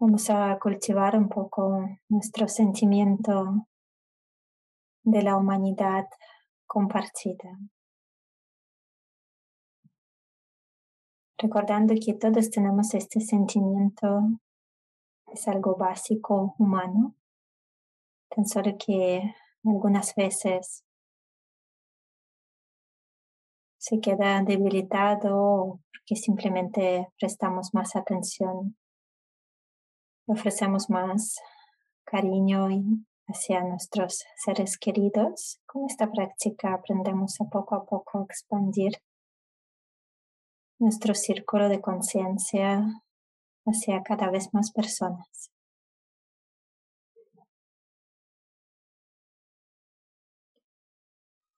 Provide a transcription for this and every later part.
Vamos a cultivar un poco nuestro sentimiento de la humanidad compartida. Recordando que todos tenemos este sentimiento, es algo básico humano, tan solo que algunas veces se queda debilitado porque simplemente prestamos más atención, ofrecemos más cariño hacia nuestros seres queridos. Con esta práctica aprendemos a poco a poco a expandir nuestro círculo de conciencia hacia cada vez más personas.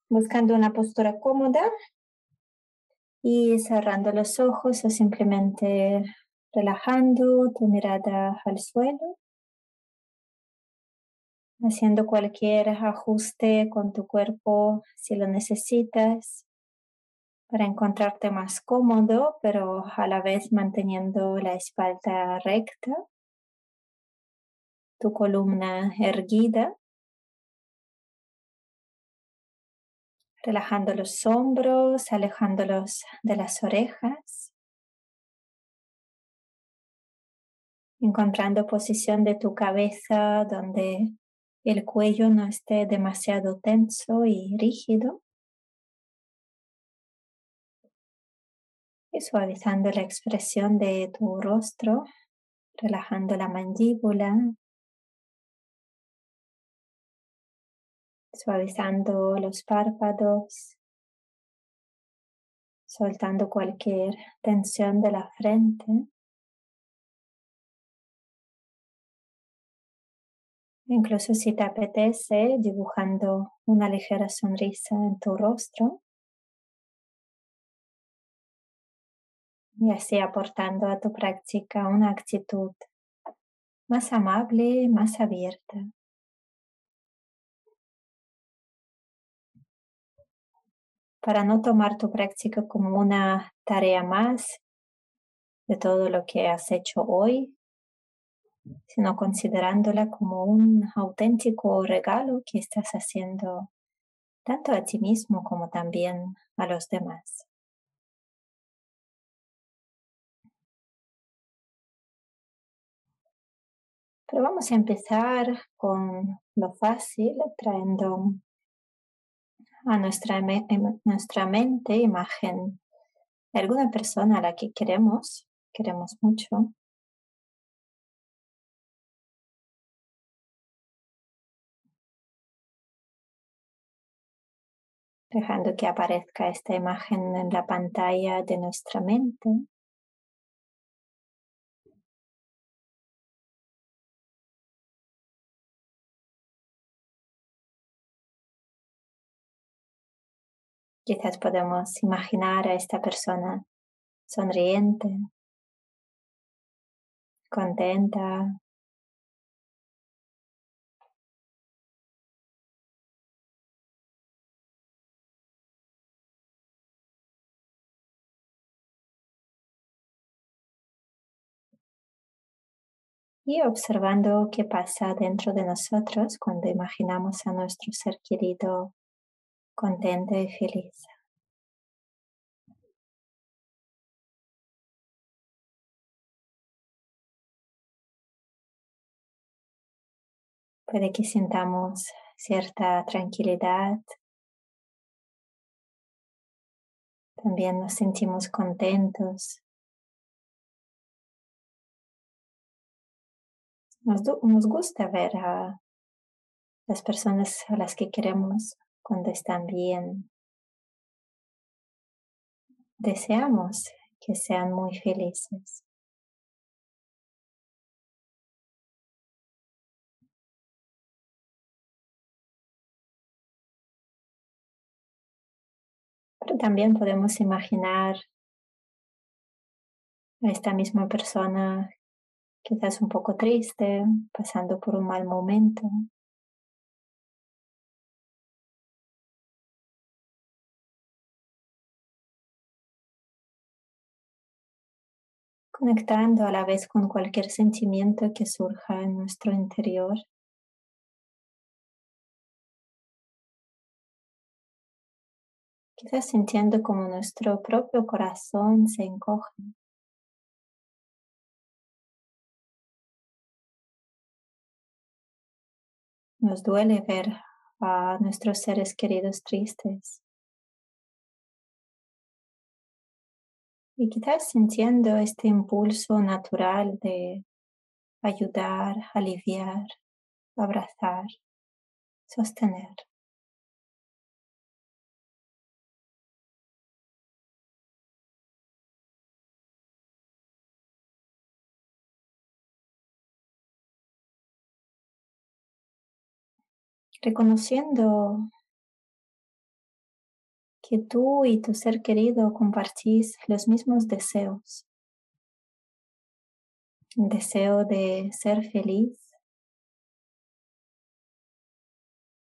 Buscando una postura cómoda y cerrando los ojos o simplemente relajando tu mirada al suelo, haciendo cualquier ajuste con tu cuerpo si lo necesitas para encontrarte más cómodo, pero a la vez manteniendo la espalda recta, tu columna erguida, relajando los hombros, alejándolos de las orejas, encontrando posición de tu cabeza donde el cuello no esté demasiado tenso y rígido. y suavizando la expresión de tu rostro, relajando la mandíbula, suavizando los párpados, soltando cualquier tensión de la frente. Incluso si te apetece, dibujando una ligera sonrisa en tu rostro. y así aportando a tu práctica una actitud más amable, más abierta. Para no tomar tu práctica como una tarea más de todo lo que has hecho hoy, sino considerándola como un auténtico regalo que estás haciendo tanto a ti mismo como también a los demás. Pero vamos a empezar con lo fácil, trayendo a nuestra, nuestra mente imagen de alguna persona a la que queremos, queremos mucho. Dejando que aparezca esta imagen en la pantalla de nuestra mente. Quizás podemos imaginar a esta persona sonriente, contenta. Y observando qué pasa dentro de nosotros cuando imaginamos a nuestro ser querido contenta y feliz. Puede que sintamos cierta tranquilidad. También nos sentimos contentos. Nos, gusta ver a las personas a las que queremos cuando están bien. Deseamos que sean muy felices. Pero también podemos imaginar a esta misma persona quizás un poco triste, pasando por un mal momento. conectando a la vez con cualquier sentimiento que surja en nuestro interior. Quizás sintiendo como nuestro propio corazón se encoge. Nos duele ver a nuestros seres queridos tristes. Y quizás sintiendo este impulso natural de ayudar, aliviar, abrazar, sostener. Reconociendo que tú y tu ser querido compartís los mismos deseos. Deseo de ser feliz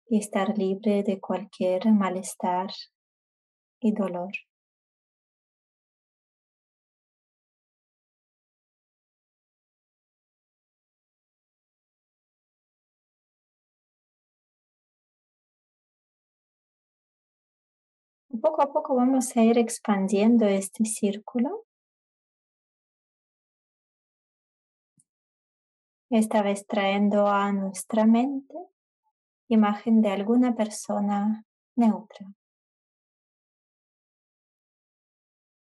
y estar libre de cualquier malestar y dolor. Poco a poco vamos a ir expandiendo este círculo. Esta vez trayendo a nuestra mente imagen de alguna persona neutra.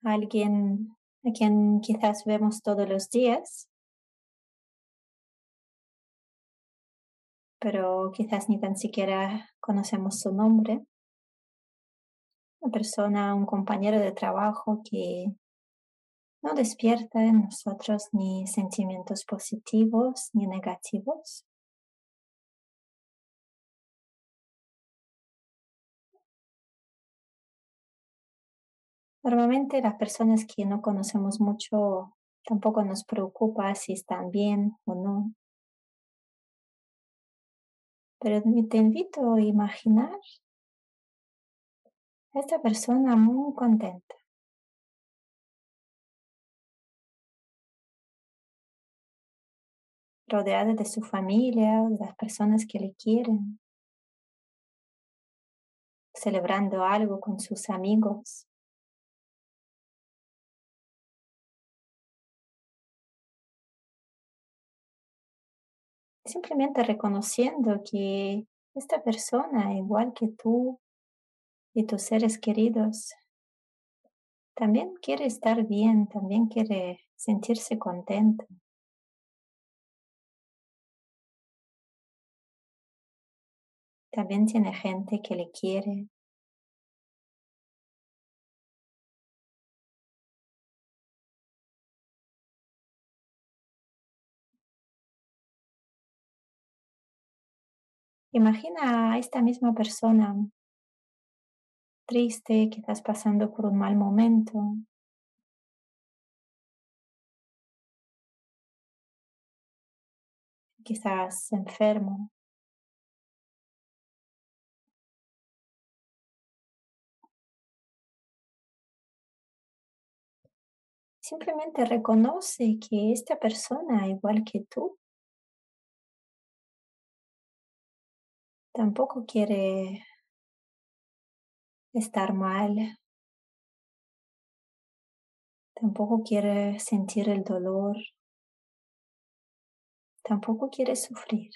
Alguien a quien quizás vemos todos los días, pero quizás ni tan siquiera conocemos su nombre una persona, un compañero de trabajo que no despierta en nosotros ni sentimientos positivos ni negativos. Normalmente las personas que no conocemos mucho tampoco nos preocupa si están bien o no. Pero te invito a imaginar esta persona muy contenta. Rodeada de su familia, de las personas que le quieren. Celebrando algo con sus amigos. Simplemente reconociendo que esta persona, igual que tú, y tus seres queridos, también quiere estar bien, también quiere sentirse contento. También tiene gente que le quiere. Imagina a esta misma persona triste, quizás pasando por un mal momento. Quizás enfermo. Simplemente reconoce que esta persona, igual que tú, tampoco quiere estar mal. Tampoco quiere sentir el dolor. Tampoco quiere sufrir.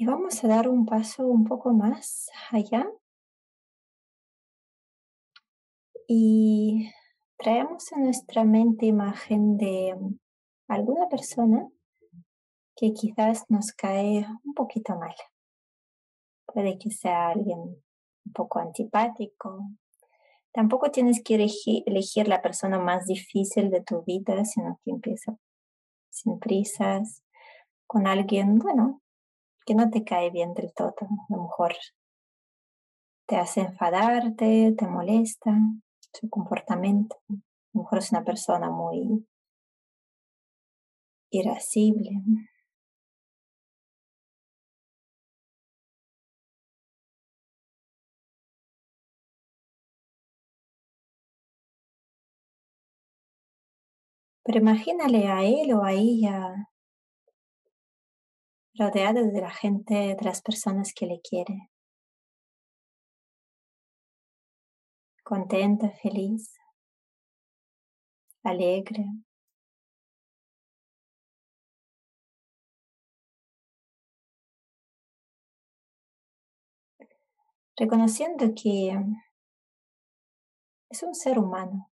Y vamos a dar un paso un poco más allá. Y traemos en nuestra mente imagen de alguna persona que quizás nos cae un poquito mal. Puede que sea alguien un poco antipático. Tampoco tienes que elegir, elegir la persona más difícil de tu vida, sino que empieza sin prisas con alguien, bueno, que no te cae bien del todo. A lo mejor te hace enfadarte, te molesta su comportamiento. A lo mejor es una persona muy irascible. Pero imagínale a él o a ella rodeado de la gente, de las personas que le quiere. Contenta, feliz, alegre. Reconociendo que es un ser humano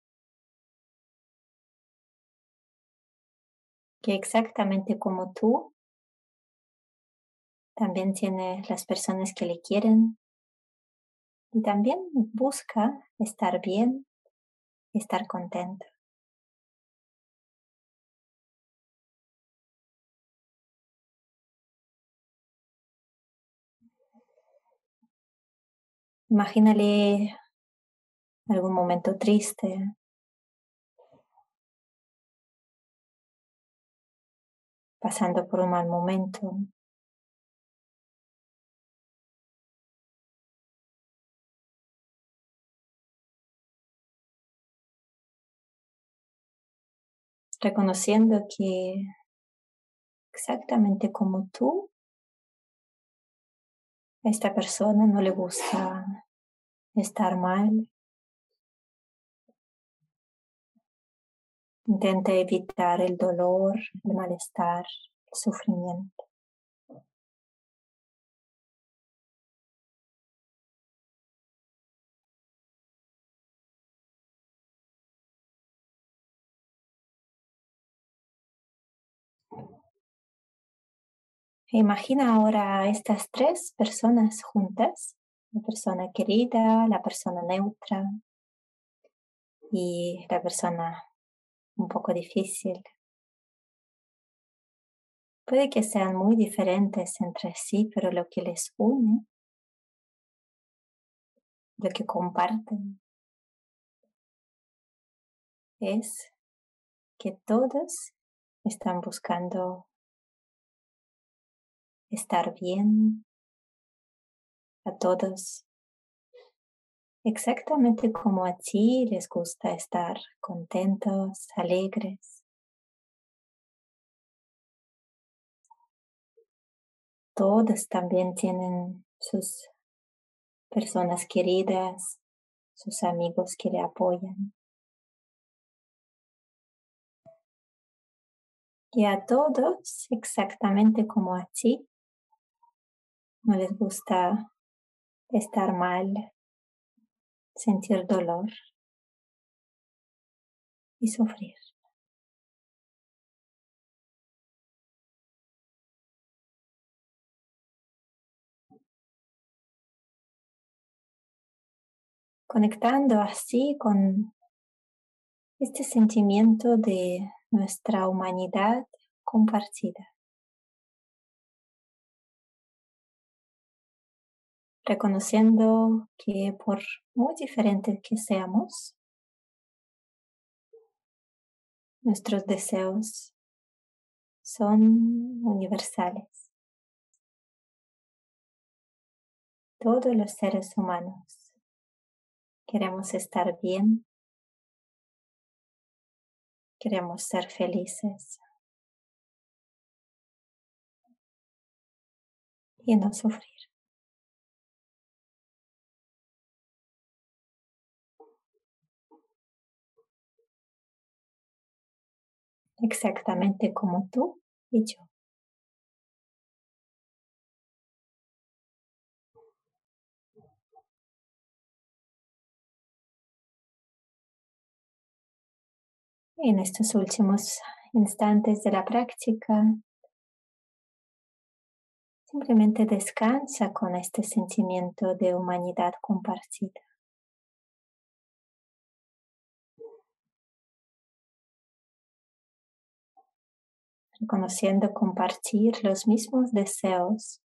que exactamente como tú también tiene las personas que le quieren y también busca estar bien, estar contento. Imagínale algún momento triste, pasando por un mal momento. Reconociendo que exactamente como tú, a esta persona no le gusta estar mal. Intenta evitar el dolor, el malestar, el sufrimiento. Imagina ahora estas tres personas juntas, la persona querida, la persona neutra y la persona un poco difícil. Puede que sean muy diferentes entre sí, pero lo que les une, lo que comparten, es que todos están buscando estar bien a todos, exactamente como a ti les gusta estar contentos, alegres. Todos también tienen sus personas queridas, sus amigos que le apoyan. Y a todos, exactamente como a ti, no les gusta estar mal, sentir dolor y sufrir. Conectando así con este sentimiento de nuestra humanidad compartida. Reconociendo que por muy diferentes que seamos, nuestros deseos son universales. Todos los seres humanos queremos estar bien, queremos ser felices y no sufrir. Exactamente como tú y yo. En estos últimos instantes de la práctica, simplemente descansa con este sentimiento de humanidad compartida. Reconociendo compartir los mismos deseos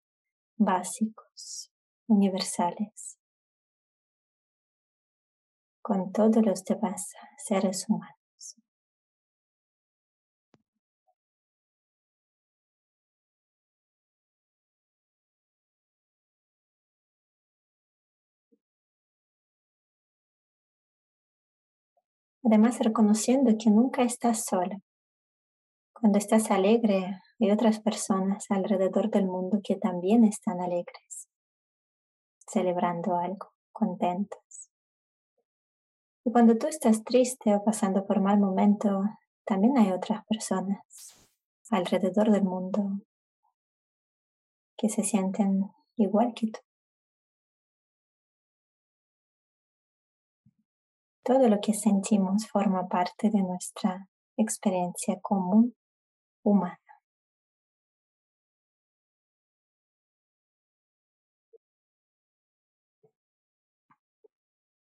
básicos, universales, con todos los demás seres humanos. Además, reconociendo que nunca estás sola. Cuando estás alegre, hay otras personas alrededor del mundo que también están alegres, celebrando algo, contentos. Y cuando tú estás triste o pasando por mal momento, también hay otras personas alrededor del mundo que se sienten igual que tú. Todo lo que sentimos forma parte de nuestra experiencia común humana.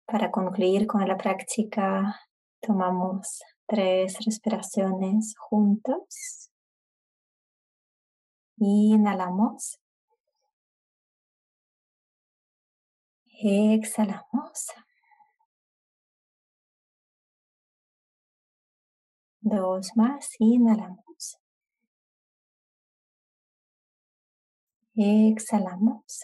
Para concluir con la práctica, tomamos tres respiraciones juntos. Inhalamos. Exhalamos. Dos más, inhalamos. Exhalamos.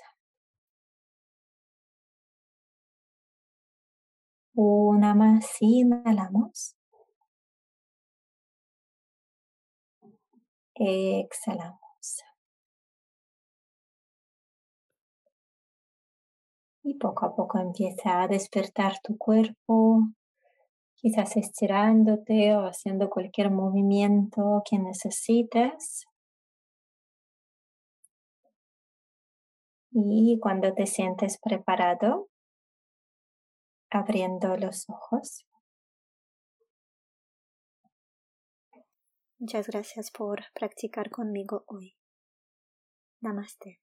Una más, inhalamos. Exhalamos. Y poco a poco empieza a despertar tu cuerpo, quizás estirándote o haciendo cualquier movimiento que necesites. Y cuando te sientes preparado, abriendo los ojos. Muchas gracias por practicar conmigo hoy. Namaste.